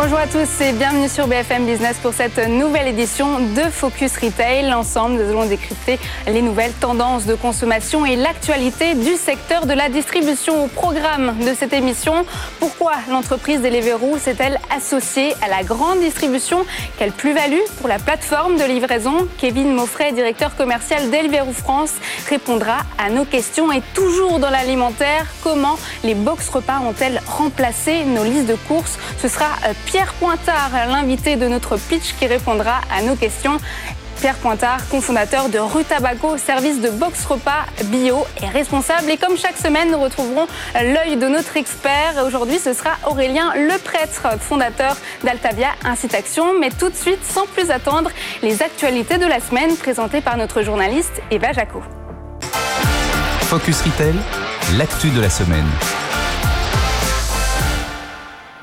Bonjour à tous et bienvenue sur BFM Business pour cette nouvelle édition de Focus Retail. Ensemble, nous allons décrypter les nouvelles tendances de consommation et l'actualité du secteur de la distribution. Au programme de cette émission, pourquoi l'entreprise Deliveroo s'est-elle associée à la grande distribution? Quelle plus-value pour la plateforme de livraison? Kevin Moffret, directeur commercial Deliveroo France, répondra à nos questions. Et toujours dans l'alimentaire, comment les box repas ont-elles remplacé nos listes de courses? Ce sera euh, Pierre Pointard, l'invité de notre pitch qui répondra à nos questions. Pierre Pointard, cofondateur de Rutabaco, service de box repas bio et responsable. Et comme chaque semaine, nous retrouverons l'œil de notre expert. Aujourd'hui, ce sera Aurélien Leprêtre, fondateur d'Altavia Incitation. Mais tout de suite, sans plus attendre, les actualités de la semaine présentées par notre journaliste Eva Jaco. Focus Retail, l'actu de la semaine.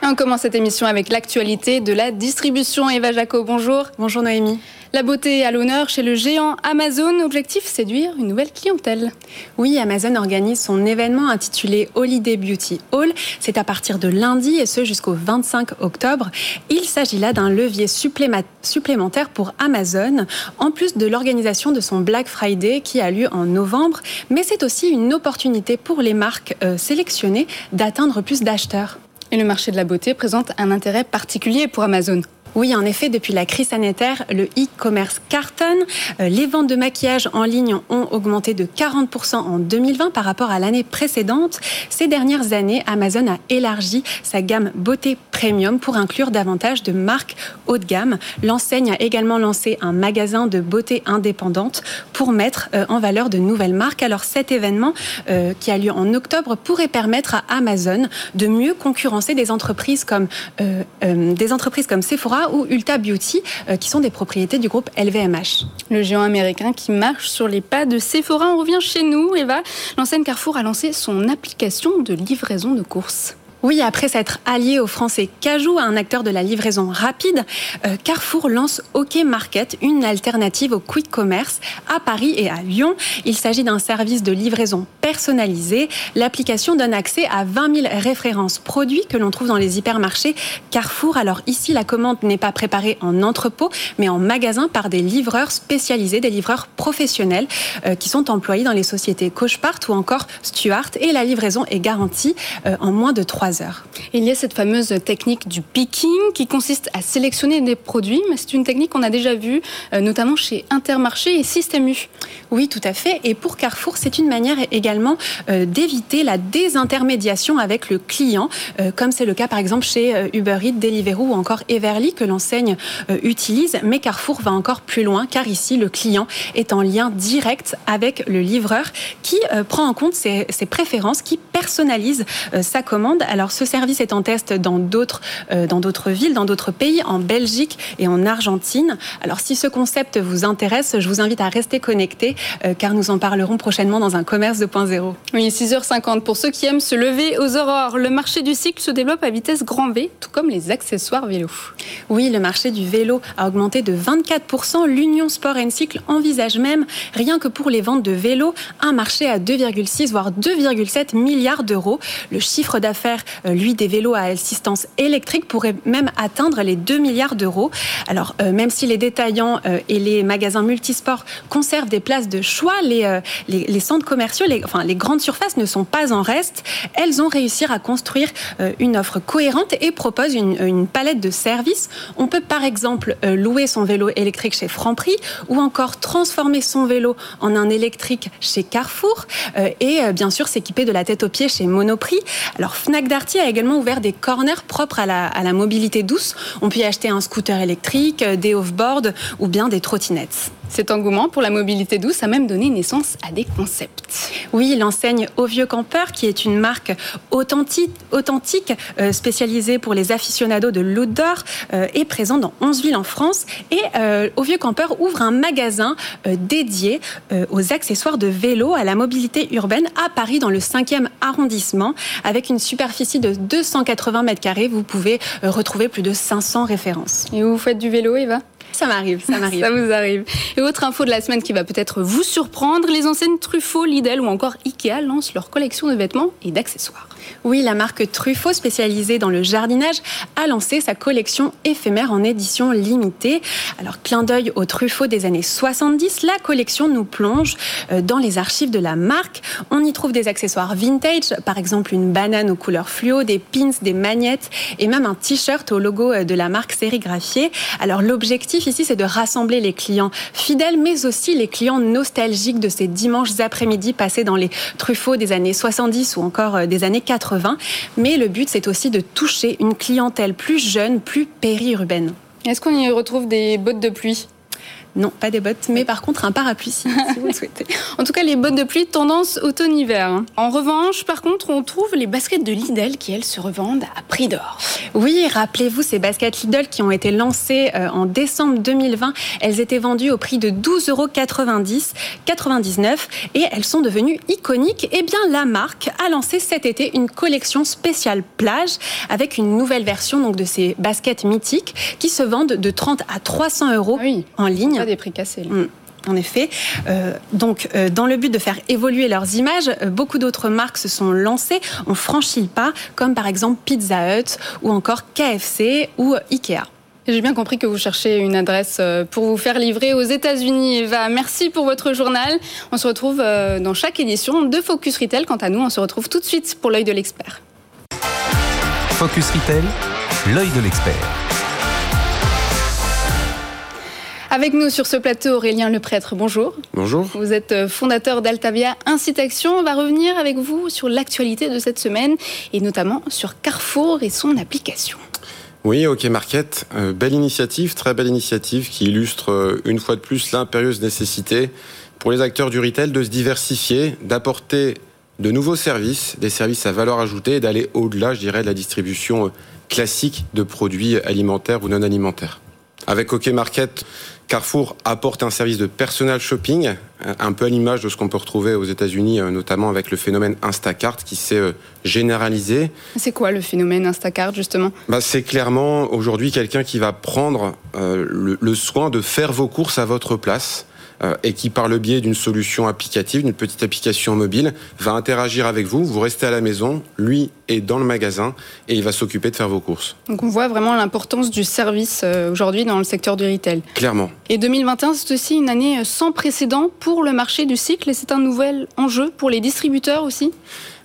On commence cette émission avec l'actualité de la distribution. Eva Jaco, bonjour. Bonjour Noémie. La beauté à l'honneur chez le géant Amazon. Objectif séduire une nouvelle clientèle. Oui, Amazon organise son événement intitulé Holiday Beauty Hall. C'est à partir de lundi et ce jusqu'au 25 octobre. Il s'agit là d'un levier supplémentaire pour Amazon, en plus de l'organisation de son Black Friday qui a lieu en novembre. Mais c'est aussi une opportunité pour les marques euh, sélectionnées d'atteindre plus d'acheteurs. Et le marché de la beauté présente un intérêt particulier pour Amazon. Oui, en effet, depuis la crise sanitaire, le e-commerce cartonne. Euh, les ventes de maquillage en ligne ont augmenté de 40% en 2020 par rapport à l'année précédente. Ces dernières années, Amazon a élargi sa gamme beauté premium pour inclure davantage de marques haut de gamme. L'enseigne a également lancé un magasin de beauté indépendante pour mettre euh, en valeur de nouvelles marques. Alors cet événement euh, qui a lieu en octobre pourrait permettre à Amazon de mieux concurrencer des entreprises comme des entreprises comme Sephora ou Ulta Beauty, euh, qui sont des propriétés du groupe LVMH. Le géant américain qui marche sur les pas de Sephora. On revient chez nous, Eva. L'enseigne Carrefour a lancé son application de livraison de courses. Oui, après s'être allié au français Cajou, un acteur de la livraison rapide, euh, Carrefour lance OK Market, une alternative au quick commerce à Paris et à Lyon. Il s'agit d'un service de livraison personnalisé. L'application donne accès à 20 000 références produits que l'on trouve dans les hypermarchés Carrefour. Alors ici, la commande n'est pas préparée en entrepôt, mais en magasin par des livreurs spécialisés, des livreurs professionnels euh, qui sont employés dans les sociétés Cochepart ou encore Stuart. Et la livraison est garantie euh, en moins de 3 il y a cette fameuse technique du picking qui consiste à sélectionner des produits, mais c'est une technique qu'on a déjà vue euh, notamment chez Intermarché et Système U. Oui, tout à fait. Et pour Carrefour, c'est une manière également euh, d'éviter la désintermédiation avec le client, euh, comme c'est le cas par exemple chez Uber Eats, Deliveroo ou encore Everly que l'enseigne utilise. Mais Carrefour va encore plus loin car ici, le client est en lien direct avec le livreur qui prend en compte ses, ses préférences, qui personnalise sa commande. Alors ce service est en test dans d'autres euh, dans d'autres villes, dans d'autres pays, en Belgique et en Argentine. Alors si ce concept vous intéresse, je vous invite à rester connecté euh, car nous en parlerons prochainement dans un commerce 2.0. Oui, 6h50 pour ceux qui aiment se lever aux aurores. Le marché du cycle se développe à vitesse grand V, tout comme les accessoires vélo. Oui, le marché du vélo a augmenté de 24%. L'Union Sport Cycle envisage même, rien que pour les ventes de vélos, un marché à 2,6 voire 2,7 milliards d'euros. Le chiffre d'affaires euh, lui, des vélos à assistance électrique pourrait même atteindre les 2 milliards d'euros. Alors, euh, même si les détaillants euh, et les magasins multisports conservent des places de choix, les, centres commerciaux, les, les grandes surfaces ne sont pas en reste. Elles ont réussi à construire une offre cohérente et proposent une, palette de services. On peut par exemple louer son vélo électrique chez Franprix ou encore transformer son vélo en un électrique chez Carrefour et bien sûr s'équiper de la tête aux pieds chez Monoprix. Alors Fnac Darty a également ouvert des corners propres à la, à la mobilité douce. On peut y acheter un scooter électrique, des off-board ou bien des trottinettes. Cet engouement pour la mobilité douce a même donné naissance à des concepts. Oui, l'enseigne Au Vieux Campeur, qui est une marque authentique, authentique euh, spécialisée pour les aficionados de l'outdoor, euh, est présente dans 11 villes en France. Et euh, Au Vieux Campeur ouvre un magasin dédié aux accessoires de vélo à la mobilité urbaine à Paris, dans le 5e arrondissement, avec une superficie de 280 mètres carrés. Vous pouvez retrouver plus de 500 références. Et vous faites du vélo, Eva? Ça m'arrive, ça m'arrive. ça vous arrive. Et autre info de la semaine qui va peut-être vous surprendre, les enseignes Truffaut, Lidl ou encore Ikea lancent leur collection de vêtements et d'accessoires. Oui, la marque Truffaut, spécialisée dans le jardinage, a lancé sa collection éphémère en édition limitée. Alors, clin d'œil au Truffaut des années 70, la collection nous plonge euh, dans les archives de la marque. On y trouve des accessoires vintage, par exemple une banane aux couleurs fluo, des pins, des magnettes et même un t-shirt au logo euh, de la marque sérigraphié. Alors, l'objectif ici, c'est de rassembler les clients fidèles, mais aussi les clients nostalgiques de ces dimanches après-midi passés dans les Truffauts des années 70 ou encore euh, des années 80. Mais le but, c'est aussi de toucher une clientèle plus jeune, plus périurbaine. Est-ce qu'on y retrouve des bottes de pluie? Non, pas des bottes, mais par contre un parapluie si, vous le souhaitez. en tout cas, les bottes de pluie tendance automne-hiver. En revanche, par contre, on trouve les baskets de Lidl qui, elles, se revendent à prix d'or. Oui, rappelez-vous ces baskets Lidl qui ont été lancées euh, en décembre 2020. Elles étaient vendues au prix de 12,90 euros 99 et elles sont devenues iconiques. Eh bien, la marque a lancé cet été une collection spéciale plage avec une nouvelle version donc de ces baskets mythiques qui se vendent de 30 à 300 euros en ligne des prix cassés. Mm. En effet. Euh, donc, euh, dans le but de faire évoluer leurs images, euh, beaucoup d'autres marques se sont lancées, ont franchi le pas, comme par exemple Pizza Hut ou encore KFC ou Ikea. J'ai bien compris que vous cherchez une adresse pour vous faire livrer aux États-Unis. Eva, merci pour votre journal. On se retrouve dans chaque édition de Focus Retail. Quant à nous, on se retrouve tout de suite pour l'œil de l'expert. Focus Retail, l'œil de l'expert. Avec nous sur ce plateau, Aurélien Le Prêtre, bonjour. Bonjour. Vous êtes euh, fondateur d'Altavia Incitation. On va revenir avec vous sur l'actualité de cette semaine et notamment sur Carrefour et son application. Oui, OK Market, euh, belle initiative, très belle initiative qui illustre euh, une fois de plus l'impérieuse nécessité pour les acteurs du retail de se diversifier, d'apporter de nouveaux services, des services à valeur ajoutée et d'aller au-delà, je dirais, de la distribution classique de produits alimentaires ou non alimentaires. Avec OK Market, Carrefour apporte un service de personal shopping, un peu à l'image de ce qu'on peut retrouver aux États-Unis, euh, notamment avec le phénomène Instacart qui s'est euh, généralisé. C'est quoi le phénomène Instacart justement? Bah, C'est clairement aujourd'hui quelqu'un qui va prendre euh, le, soin de faire vos courses à votre place. Et qui, par le biais d'une solution applicative, d'une petite application mobile, va interagir avec vous. Vous restez à la maison, lui est dans le magasin et il va s'occuper de faire vos courses. Donc on voit vraiment l'importance du service aujourd'hui dans le secteur du retail. Clairement. Et 2021, c'est aussi une année sans précédent pour le marché du cycle et c'est un nouvel enjeu pour les distributeurs aussi?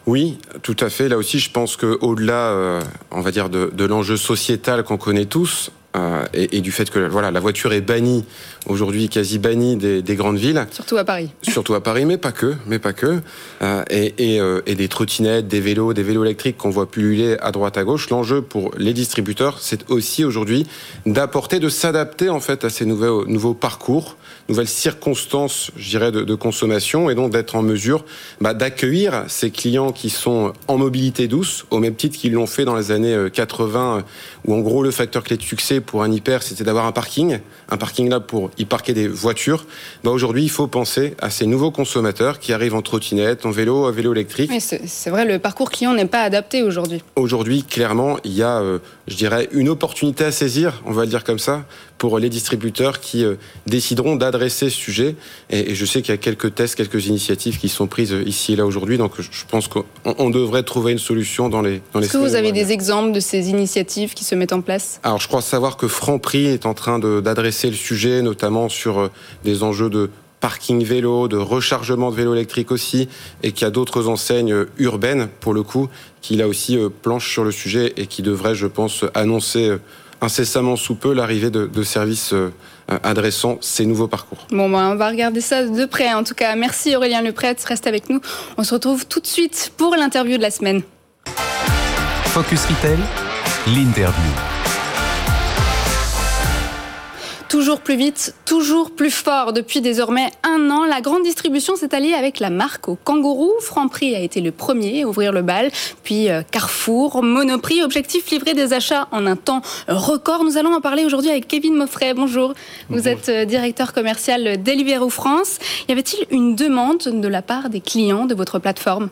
Oui, tout à fait. Là aussi, je pense qu'au-delà, euh, on va dire, de l'enjeu sociétal qu'on connaît tous, euh, et, du fait que voilà, la voiture est bannie aujourd'hui, quasi bannie des, grandes villes. Surtout à Paris. Surtout à Paris, mais pas que, mais pas que. Euh, euh, et, des trottinettes, des vélos, des vélos électriques qu'on voit pulluler à droite à gauche. L'enjeu pour les distributeurs, c'est aussi aujourd'hui d'apporter, de s'adapter en fait à ces nouveaux, nouveaux parcours, nouvelles circonstances, je dirais, de, consommation, et donc d'être en mesure bah, d'accueillir ces clients qui sont en mobilité douce, au même titre qu'ils l'ont fait dans les années 80, où en gros le facteur clé de succès pour un hyper, c'était d'avoir un parking, un parking là pour y parquer des voitures. Bah aujourd'hui, il faut penser à ces nouveaux consommateurs qui arrivent en trottinette, en vélo, en vélo électrique. c'est vrai, le parcours client n'est pas adapté aujourd'hui. Aujourd'hui, clairement, il y a, euh, je dirais, une opportunité à saisir, on va le dire comme ça, pour les distributeurs qui euh, décideront d'adresser ce sujet. Et, je sais qu'il y a quelques tests, quelques initiatives qui sont prises euh, ici et là aujourd'hui. Donc je pense qu'on devrait trouver une solution dans les dans Est-ce que vous avez des exemples de ces initiatives qui se mettent en place? Alors je crois savoir que Franprix est en train d'adresser le sujet, notamment sur euh, des enjeux de parking vélo, de rechargement de vélo électrique aussi, et qu'il y a d'autres enseignes urbaines, pour le coup, qui là aussi planchent sur le sujet et qui devraient, je pense, annoncer incessamment sous peu l'arrivée de, services adressant ces nouveaux parcours. Bon, ben, on va regarder ça de près. En tout cas, merci Aurélien Lepret, reste avec nous. On se retrouve tout de suite pour l'interview de la semaine. Focus Retail, l'interview. Toujours plus vite, toujours plus fort. Depuis désormais un an, la grande distribution s'est alliée avec la marque au kangourou. Franprix a été le premier à ouvrir le bal, puis euh, Carrefour, Monoprix, objectif livrer des achats en un temps record. Nous allons en parler aujourd'hui avec Kevin Moffret. Bonjour. Vous êtes euh, directeur commercial d'Elivero France. Y avait-il une demande de la part des clients de votre plateforme?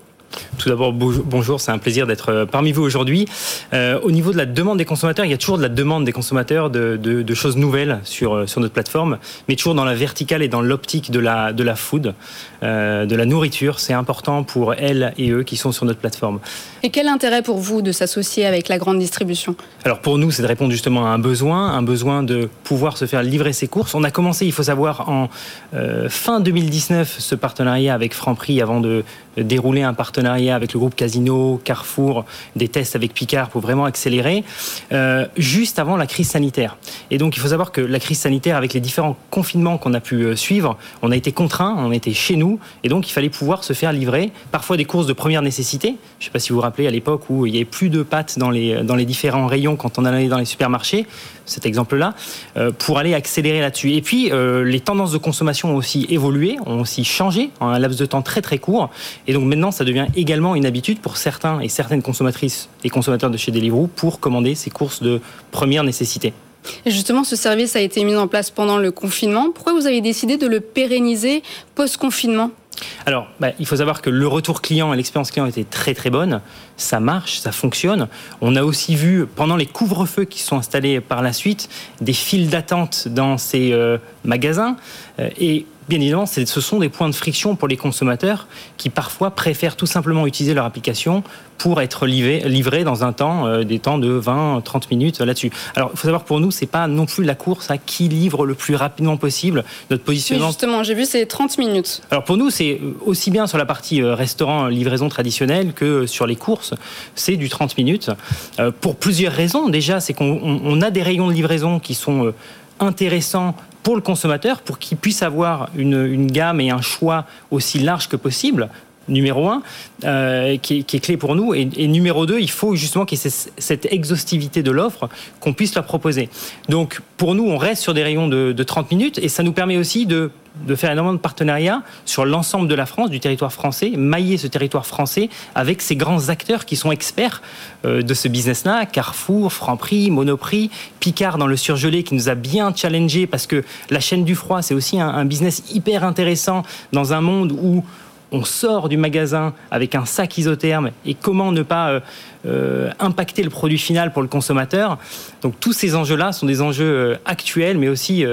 Tout d'abord, bonjour, c'est un plaisir d'être euh, parmi vous aujourd'hui. Euh, au niveau de la demande des consommateurs, il y a toujours de la demande des consommateurs de, de, de choses nouvelles sur, euh, sur notre plateforme, mais toujours dans la verticale et dans l'optique de la, de la food, euh, de la nourriture. C'est important pour elles et eux qui sont sur notre plateforme. Et quel intérêt pour vous de s'associer avec la grande distribution? Alors pour nous, c'est de répondre justement à un besoin, un besoin de pouvoir se faire livrer ses courses. On a commencé, il faut savoir, en euh, fin 2019, ce partenariat avec Franprix avant de dérouler un partenariat avec le groupe Casino, Carrefour, des tests avec Picard pour vraiment accélérer, euh, juste avant la crise sanitaire. Et donc il faut savoir que la crise sanitaire, avec les différents confinements qu'on a pu euh, suivre, on a été contraints, on était chez nous, et donc il fallait pouvoir se faire livrer parfois des courses de première nécessité. Je ne sais pas si vous vous rappelez à l'époque où il n'y avait plus de pâtes dans les, dans les différents rayons quand on allait dans les supermarchés, cet exemple-là, euh, pour aller accélérer là-dessus. Et puis euh, les tendances de consommation ont aussi évolué, ont aussi changé en un laps de temps très très court. Et donc maintenant, ça devient également une habitude pour certains et certaines consommatrices et consommateurs de chez Deliveroo pour commander ces courses de première nécessité. Et justement, ce service a été mis en place pendant le confinement. Pourquoi vous avez décidé de le pérenniser post-confinement? Alors, bah, il faut savoir que le retour client et l'expérience client était très très bonne. Ça marche, ça fonctionne. On a aussi vu, pendant les couvre-feux qui sont installés par la suite, des files d'attente dans ces euh, magasins. Euh, et bien évidemment, ce sont des points de friction pour les consommateurs qui parfois préfèrent tout simplement utiliser leur application pour être livrés livré dans un temps, euh, des temps de 20, 30 minutes là-dessus. Alors, il faut savoir pour nous, c'est pas non plus la course à qui livre le plus rapidement possible. Notre positionnement. Mais justement, j'ai vu, c'est 30 minutes. Alors, pour nous, c'est aussi bien sur la partie euh, restaurant, livraison traditionnelle que sur les courses. C'est du 30 minutes. Euh, pour plusieurs raisons. Déjà, c'est qu'on a des rayons de livraison qui sont euh, intéressants pour le consommateur, pour qu'il puisse avoir une, une, gamme et un choix aussi large que possible numéro un, euh, qui, est, clé pour nous. Et, numéro deux, il faut justement qu'il y ait cette exhaustivité de l'offre qu'on puisse leur proposer. Donc, pour nous, on reste sur des rayons de, de 30 minutes et ça nous permet aussi de de faire énormément de partenariats sur l'ensemble de la France, du territoire français, mailler ce territoire français avec ces grands acteurs qui sont experts euh, de ce business-là, Carrefour, Franprix, Monoprix, Picard dans le surgelé qui nous a bien challengé parce que la chaîne du froid, c'est aussi un business hyper intéressant dans un monde où on sort du magasin avec un sac isotherme et comment ne pas euh, euh, impacter le produit final pour le consommateur. Donc tous ces enjeux-là sont des enjeux euh, actuels, mais aussi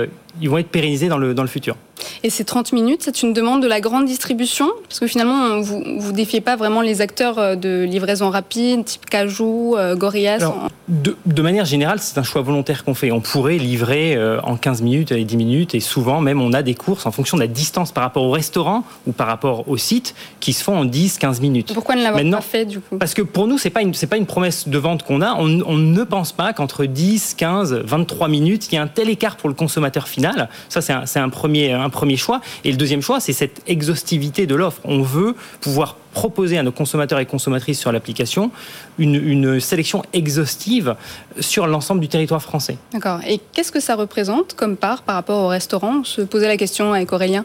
ils vont être pérennisés dans le, dans le futur. Et ces 30 minutes, c'est une demande de la grande distribution Parce que finalement, vous ne défiez pas vraiment les acteurs euh, de livraison rapide, type Cajou, euh, Gorillaz Alors, de, de, manière générale, c'est un choix volontaire qu'on fait. On pourrait livrer euh, en 15 minutes et 10 minutes, et souvent même on a des courses en fonction de la distance par rapport au restaurant ou par rapport au site qui se font en 10-15 minutes. Pourquoi ne l'avoir pas fait du coup? Parce que pour nous, ce n'est pas, une, pas une promesse de vente qu'on a. On, on ne pense pas qu'entre 10, 15, 23 minutes, il y a un tel écart pour le consommateur final. Ça, c'est un, un, premier, un premier choix. Et le deuxième choix, c'est cette exhaustivité de l'offre. On veut pouvoir proposer à nos consommateurs et consommatrices sur l'application une, une, sélection exhaustive sur l'ensemble du territoire français. D'accord. Et qu'est-ce que ça représente comme part par rapport au restaurant? On se posait la question avec Aurélien.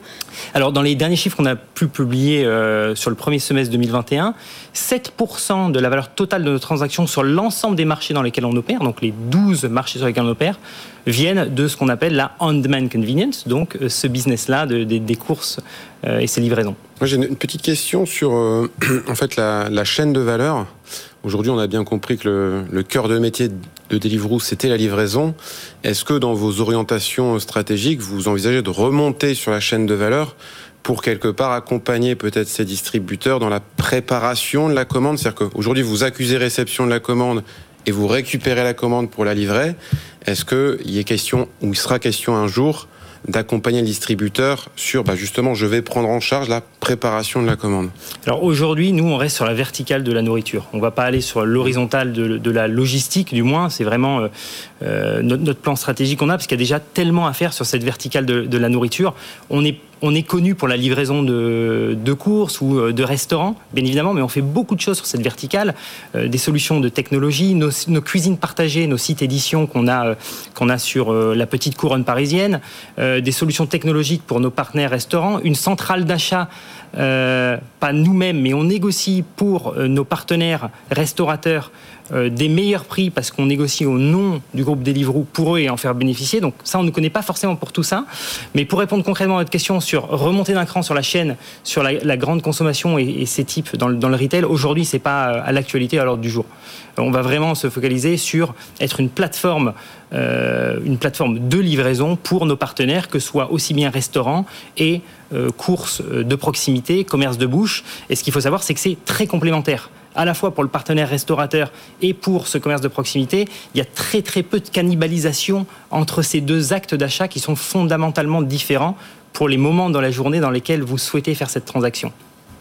Alors, dans les derniers chiffres qu'on a pu publier euh, sur le premier semestre 2021, 7% de la valeur totale de nos transactions sur l'ensemble des marchés dans lesquels on opère, donc les 12 marchés sur lesquels on opère, viennent de ce qu'on appelle la on-demand convenience, donc euh, ce business-là de, de, des courses et ses livraisons. Moi, j'ai une petite question sur euh, en fait la, chaîne de valeur. Aujourd'hui, on a bien compris que le, le cœur de métier de Deliveroo, c'était la livraison. Est-ce que dans vos orientations stratégiques, vous envisagez de remonter sur la chaîne de valeur pour quelque part accompagner peut-être ces distributeurs dans la préparation de la commande? C'est-à-dire qu'aujourd'hui, vous accusez réception de la commande et vous récupérez la commande pour la livrer. Est-ce qu'il y est question, ou il sera question un jour, d'accompagner le distributeur sur bah justement je vais prendre en charge la préparation de la commande. Alors aujourd'hui nous on reste sur la verticale de la nourriture. On va pas aller sur l'horizontale de, de, la logistique du moins. C'est vraiment euh, notre, plan stratégique qu'on a parce qu'il y a déjà tellement à faire sur cette verticale de, la nourriture. On est on est connu pour la livraison de, courses ou euh, de restaurants, bien évidemment, mais on fait beaucoup de choses sur cette verticale, euh, des solutions de technologie, nos, cuisines partagées, nos sites éditions qu'on a, qu'on a sur la petite couronne parisienne, des solutions technologiques pour nos partenaires restaurants, une centrale d'achat, pas nous-mêmes, mais on négocie pour nos partenaires restaurateurs des meilleurs prix parce qu'on négocie au nom du groupe Deliveroo pour eux et en faire bénéficier. Donc ça, on ne connaît pas forcément pour tout ça. Mais pour répondre concrètement à votre question sur remonter d'un cran sur la chaîne, sur la, grande consommation et, ces types dans le, dans le retail, aujourd'hui, c'est pas à l'actualité à l'ordre du jour. On va vraiment se focaliser sur être une plateforme, euh, une plateforme de livraison pour nos partenaires, que ce soit aussi bien restaurants et euh, courses de proximité, commerce de bouche. Et ce qu'il faut savoir, c'est que c'est très complémentaire à la fois pour le partenaire restaurateur et pour ce commerce de proximité, il y a très très peu de cannibalisation entre ces deux actes d'achat qui sont fondamentalement différents pour les moments dans la journée dans lesquels vous souhaitez faire cette transaction.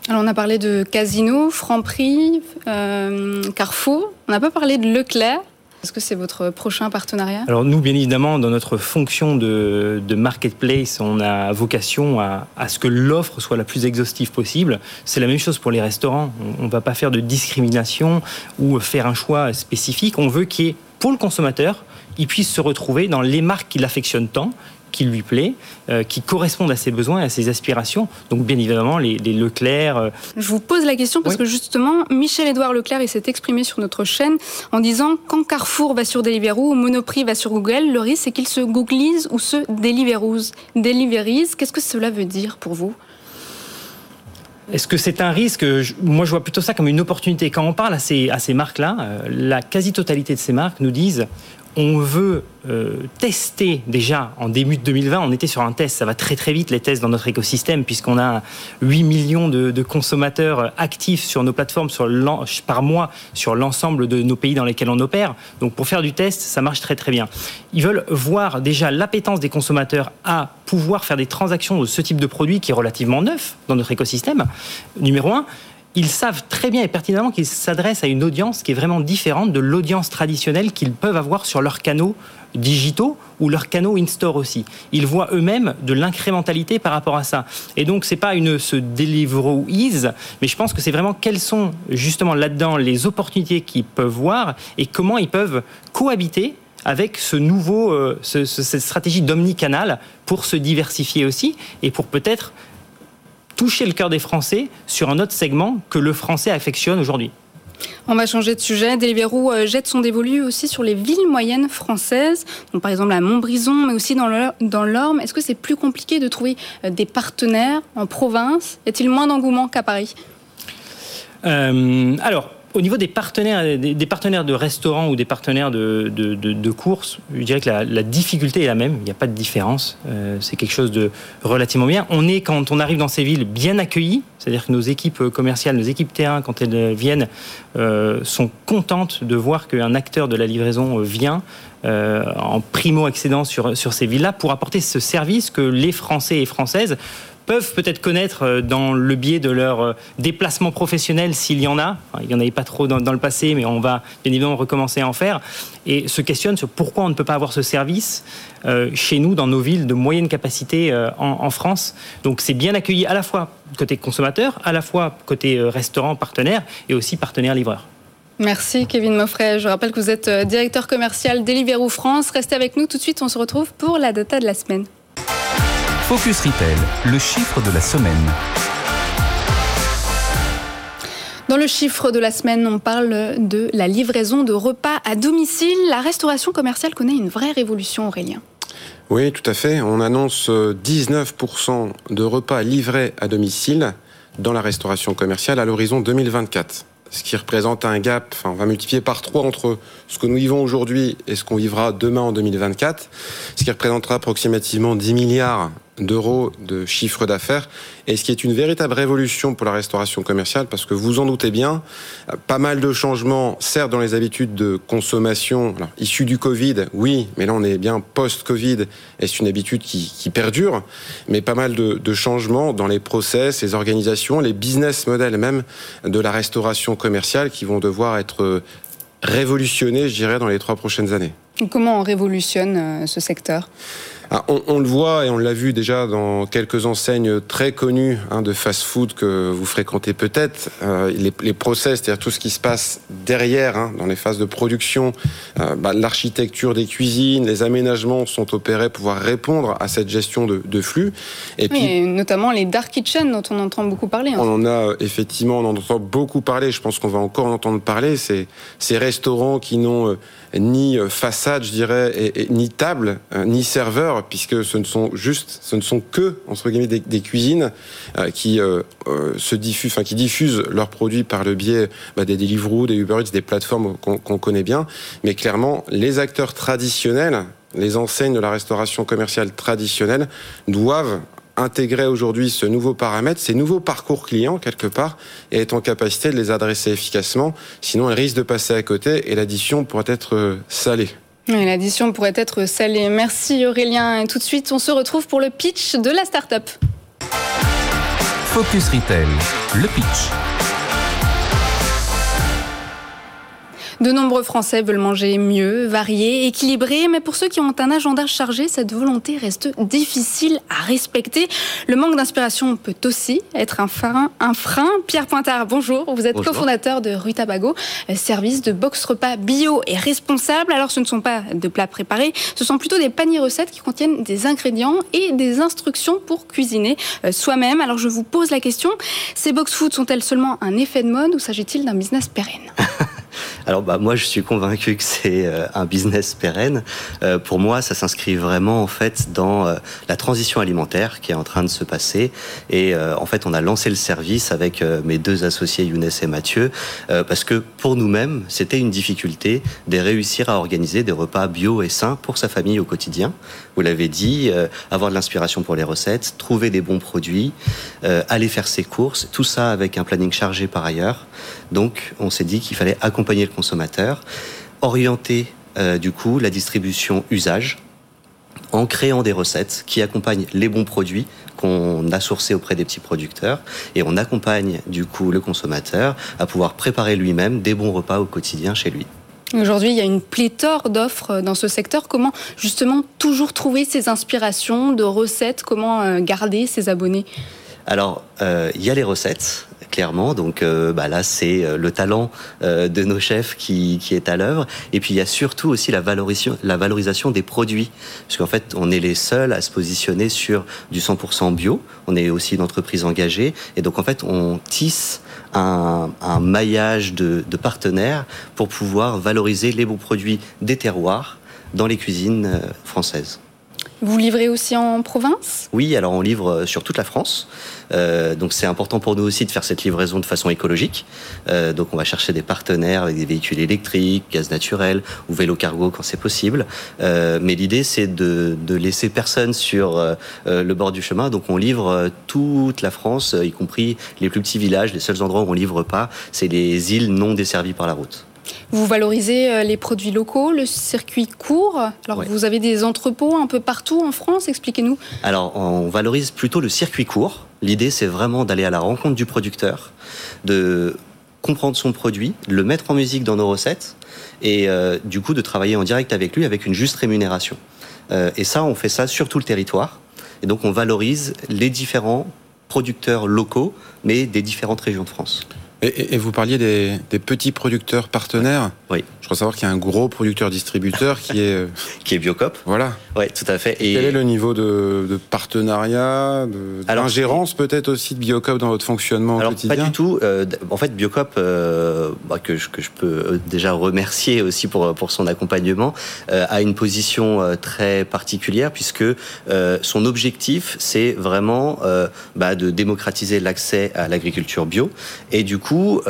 Alors on a parlé de Casino, Franprix, euh, Carrefour. On n'a pas parlé de Leclerc. Est-ce que c'est votre prochain partenariat? Alors nous, bien évidemment, dans notre fonction de, marketplace, on a vocation à, ce que l'offre soit la plus exhaustive possible. C'est la même chose pour les restaurants. On ne va pas faire de discrimination ou faire un choix spécifique. On veut qu'il y ait, pour le consommateur, il puisse se retrouver dans les marques qu'il affectionne tant, qui lui plaît, euh, qui correspondent à ses besoins et à ses aspirations. Donc bien évidemment, les, Leclerc. Euh, Je vous pose la question parce que justement, Michel-Édouard Leclerc, il s'est exprimé sur notre chaîne en disant quand Carrefour va sur Deliveroo ou Monoprix va sur Google, le risque c'est qu'il se googlise ou se deliverouse. Deliverise, qu'est-ce que cela veut dire pour vous? Est-ce que c'est un risque? Moi, je vois plutôt ça comme une opportunité. Quand on parle à ces, à ces marques-là, euh, la quasi-totalité de ces marques nous disent on veut euh, tester déjà en début de 2020, on était sur un test, ça va très très vite les tests dans notre écosystème puisqu'on a 8 millions de, consommateurs actifs sur nos plateformes sur par mois sur l'ensemble de nos pays dans lesquels on opère. Donc pour faire du test, ça marche très très bien. Ils veulent voir déjà l'appétence des consommateurs à pouvoir faire des transactions de ce type de produit qui est relativement neuf dans notre écosystème, numéro un ils savent très bien et pertinemment qu'ils s'adressent à une audience qui est vraiment différente de l'audience traditionnelle qu'ils peuvent avoir sur leurs canaux digitaux ou leurs canaux in-store aussi. Ils voient eux-mêmes de l'incrémentalité par rapport à ça. Et donc, c'est pas une ce Deliveroo ease, mais je pense que c'est vraiment quelles sont justement là-dedans les opportunités qu'ils peuvent voir et comment ils peuvent cohabiter avec ce nouveau, euh, cette stratégie d'omnicanal pour se diversifier aussi et pour peut-être toucher le cœur des Français sur un autre segment que le français affectionne aujourd'hui. On va changer de sujet. Deliveroo euh, jette son dévolu aussi sur les villes moyennes françaises, donc par exemple à Montbrison, mais aussi dans l'Orme. Est-ce que c'est plus compliqué de trouver euh, des partenaires en province? Y a-t-il moins d'engouement qu'à Paris? Euh, Alors, au niveau des partenaires, des, de restaurants ou des partenaires de, de, courses, je dirais que la, difficulté est la même. Il n'y a pas de différence. Euh, c'est quelque chose de relativement bien. On est, quand on arrive dans ces villes, bien accueillis. C'est-à-dire que nos équipes commerciales, nos équipes terrain, quand elles viennent, euh, sont contentes de voir qu'un acteur de la livraison vient euh, en primo-accédant sur, sur ces villes-là pour apporter ce service que les Français et Françaises peuvent peut-être connaître euh, dans le biais de leur euh, déplacement professionnel s'il y en a. il n'y en avait pas trop dans, le passé, mais on va bien évidemment recommencer à en faire. Et se questionnent sur pourquoi on ne peut pas avoir ce service euh, chez nous, dans nos villes de moyenne capacité en, France. Donc c'est bien accueilli à la fois côté consommateur, à la fois côté restaurant partenaire et aussi partenaire livreur. Merci Kevin Moffret. Je rappelle que vous êtes directeur commercial Deliveroo France. Restez avec nous tout de suite, on se retrouve pour la data de la semaine. Focus Retail, le chiffre de la semaine. Dans le chiffre de la semaine, on parle de la livraison de repas à domicile. La restauration commerciale connaît une vraie révolution, Aurélien. Oui, tout à fait. On annonce 19% de repas livrés à domicile dans la restauration commerciale à l'horizon 2024 ce qui représente un gap, enfin, on va multiplier par 3 entre ce que nous vivons aujourd'hui et ce qu'on vivra demain en 2024, ce qui représentera approximativement 10 milliards d'euros de chiffre d'affaires, et ce qui est une véritable révolution pour la restauration commerciale, parce que vous en doutez bien, pas mal de changements, certes dans les habitudes de consommation, alors, issues du Covid, oui, mais là on est bien post-Covid, et c'est une habitude qui, perdure, mais pas mal de, de changements dans les process, les organisations, les business models même de la restauration commerciale qui vont devoir être révolutionnés, je dirais, dans les trois prochaines années. Comment on révolutionne euh, ce secteur? Ah, on, le voit et on l'a vu déjà dans quelques enseignes très connues hein, de fast-food que vous fréquentez peut-être. Euh, les, les, process, c'est-à-dire tout ce qui se passe derrière, hein, dans les phases de production, euh, bah, l'architecture des cuisines, les aménagements sont opérés pour pouvoir répondre à cette gestion de, de flux. Et puis, notamment les dark kitchens dont on entend beaucoup parler. On en a effectivement, on en entend beaucoup parler. Je pense qu'on va encore en entendre parler. C'est ces restaurants qui n'ont ni façade, je dirais, et, ni table, ni serveur puisque ce ne sont juste, ce ne sont que entre guillemets des, cuisines euh, qui euh, euh, se diffusent, enfin qui diffusent leurs produits par le biais bah, des Deliveroo, des Uber Eats, des plateformes qu'on connaît bien. Mais clairement, les acteurs traditionnels, les enseignes de la restauration commerciale traditionnelle doivent intégrer aujourd'hui ce nouveau paramètre, ces nouveaux parcours clients quelque part, et être en capacité de les adresser efficacement. Sinon, elles risquent de passer à côté et l'addition pourrait être salée. L'addition pourrait être salée. Merci Aurélien. Et tout de suite, on se retrouve pour le pitch de la start-up. Focus Retail, le pitch. De nombreux Français veulent manger mieux, varié, équilibré, mais pour ceux qui ont un agenda chargé, cette volonté reste difficile à respecter. Le manque d'inspiration peut aussi être un frein. Un frein. Pierre Pointard, bonjour. Vous êtes cofondateur de Rutabago, euh, service de box repas bio et responsable. Alors ce ne sont pas de plats préparés, ce sont plutôt des paniers recettes qui contiennent des ingrédients et des instructions pour cuisiner euh, soi-même. Alors je vous pose la question, ces box food sont-elles seulement un effet de mode ou s'agit-il d'un business pérenne? Alors bah, moi je suis convaincu que c'est euh, un business pérenne. Euh, pour moi ça s'inscrit vraiment en fait dans euh, la transition alimentaire qui est en train de se passer et en fait on a lancé le service avec mes deux associés Younes et Mathieu parce que pour nous-mêmes c'était une difficulté de réussir à organiser des repas bio et sains pour sa famille au quotidien. Vous l'avez dit, avoir de l'inspiration pour les recettes, trouver des bons produits, aller faire ses courses, tout ça avec un planning chargé par ailleurs. Donc on s'est dit qu'il fallait accompagner le consommateur, orienter euh, du coup la distribution usage en créant des recettes qui accompagnent les bons produits qu'on a sourcés auprès des petits producteurs et on accompagne du coup le consommateur à pouvoir préparer lui-même des bons repas au quotidien chez lui. Aujourd'hui, il y a une pléthore d'offres dans ce secteur. Comment justement toujours trouver ces inspirations de recettes? Comment euh, garder ses abonnés? Alors, euh, il y a les recettes clairement. Donc euh, bah là, c'est euh, le talent euh, de nos chefs qui, qui est à l'œuvre. Et puis il y a surtout aussi la valorisation, la valorisation des produits, parce qu'en fait, on est les seuls à se positionner sur du 100% bio. On est aussi une entreprise engagée, et donc en fait, on tisse un, maillage de, de partenaires pour pouvoir valoriser les bons produits des terroirs dans les cuisines françaises. Vous livrez aussi en province? Oui, alors on livre euh, sur toute la France. Euh, donc c'est important pour nous aussi de faire cette livraison de façon écologique. Euh, donc on va chercher des partenaires avec des véhicules électriques, gaz naturel ou vélo cargo quand c'est possible. Mais l'idée c'est de, de, laisser personne sur le bord du chemin. Donc on livre toute la France, y compris les plus petits villages. Les seuls endroits où on livre pas, c'est les îles non desservies par la route. Vous valorisez euh, les produits locaux, le circuit court. Alors vous avez des entrepôts un peu partout en France, expliquez-nous. Alors on valorise plutôt le circuit court. L'idée c'est vraiment d'aller à la rencontre du producteur, de comprendre son produit, le mettre en musique dans nos recettes et euh, du coup de travailler en direct avec lui avec une juste rémunération. Euh, et ça, on fait ça sur tout le territoire. Et donc on valorise les différents producteurs locaux, mais des différentes régions de France. Et, vous parliez des, petits producteurs partenaires. Oui. Je crois savoir qu'il y a un gros producteur-distributeur qui est... Euh, qui est Biocop. Voilà. Oui, tout à fait. Et... Quel est le niveau de, de partenariat, d'ingérence peut-être aussi de Biocop dans votre fonctionnement Alors, quotidien Pas du tout. Euh, en fait, Biocop, euh, bah, que, je, que je peux déjà remercier aussi pour, pour son accompagnement, a une position très particulière puisque son objectif, c'est vraiment bah, de démocratiser l'accès à l'agriculture bio. Et du coup,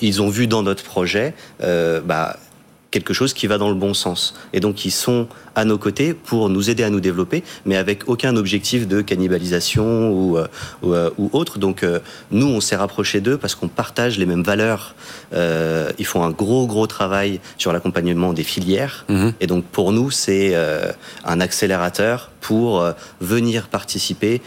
ils ont vu dans notre projet bah, quelque chose qui va dans le bon sens. Et donc, ils sont à nos côtés pour nous aider à nous développer, mais avec aucun objectif de cannibalisation ou, euh, euh, ou, autre. Donc euh, nous, on s'est rapproché d'eux parce qu'on partage les mêmes valeurs. ils font un gros, gros travail sur l'accompagnement des filières. Mhm. Et donc pour nous, c'est un accélérateur pour venir participer,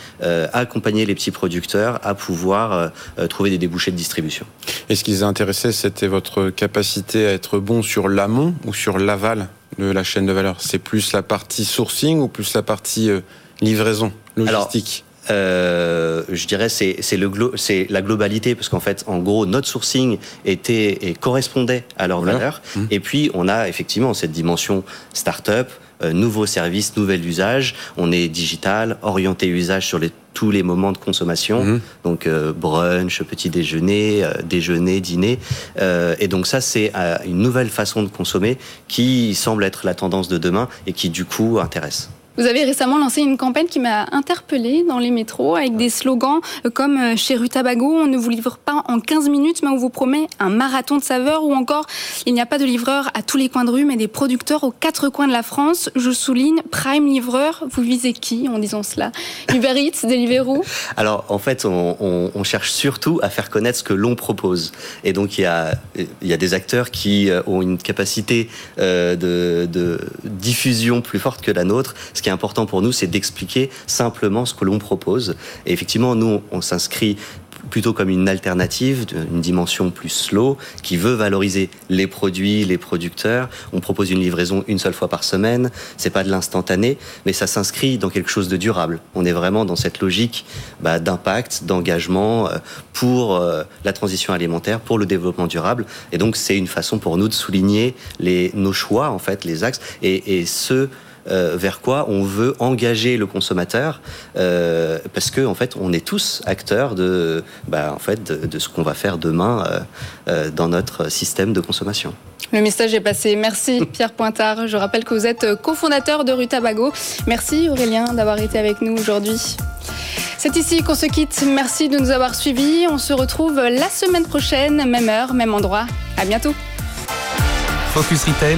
accompagner les petits producteurs à pouvoir trouver des débouchés de distribution. Et ce qui les a intéressés, c'était votre capacité à être bon sur l'amont ou sur l'aval de la chaîne de valeur? C'est plus la partie sourcing ou plus la partie euh, livraison, logistique? Euh, je dirais c'est c'est le c'est la globalité parce qu'en fait en gros notre sourcing était et correspondait à leur valeur mmh. et puis on a effectivement cette dimension start-up euh, nouveaux services, nouvel usage. On est digital, orienté usage sur les, tous les moments de consommation, mmh. donc euh, brunch, petit déjeuner, euh, déjeuner, dîner. et donc ça, c'est une nouvelle façon de consommer qui semble être la tendance de demain et qui du coup intéresse. Vous avez récemment lancé une campagne qui m'a interpellée dans les métros avec des slogans euh, comme euh, chez Rutabago, on ne vous livre pas en 15 minutes mais on vous promet un marathon de saveurs ou encore il n'y a pas de livreur à tous les coins de rue mais des producteurs aux quatre coins de la France. Je souligne Prime Livreur, vous visez qui en disant cela? Uber Eats, Deliveroo? Alors en fait on, cherche surtout à faire connaître ce que l'on propose. Et donc il y a, des acteurs qui euh, ont une capacité de diffusion plus forte que la nôtre ce qui est important pour nous, c'est d'expliquer simplement ce que l'on propose. Et effectivement, nous, on s'inscrit plutôt comme une alternative, une dimension plus slow, qui veut valoriser les produits, les producteurs. On propose une livraison une seule fois par semaine. C'est pas de l'instantané, mais ça s'inscrit dans quelque chose de durable. On est vraiment dans cette logique bah, d'impact, d'engagement euh, pour euh, la transition alimentaire, pour le développement durable. Et donc, c'est une façon pour nous de souligner nos choix, en fait, les axes, et, et euh, vers quoi on veut engager le consommateur, euh, parce que en fait, on est tous acteurs de, bah, en fait, de, ce qu'on va faire demain euh, dans notre système de consommation. Le message est passé. Merci Pierre Pointard. Je rappelle que vous êtes cofondateur de Rutabago. Merci Aurélien d'avoir été avec nous aujourd'hui. C'est ici qu'on se quitte. Merci de nous avoir suivis. On se retrouve la semaine prochaine, même heure, même endroit. À bientôt. Focus Retail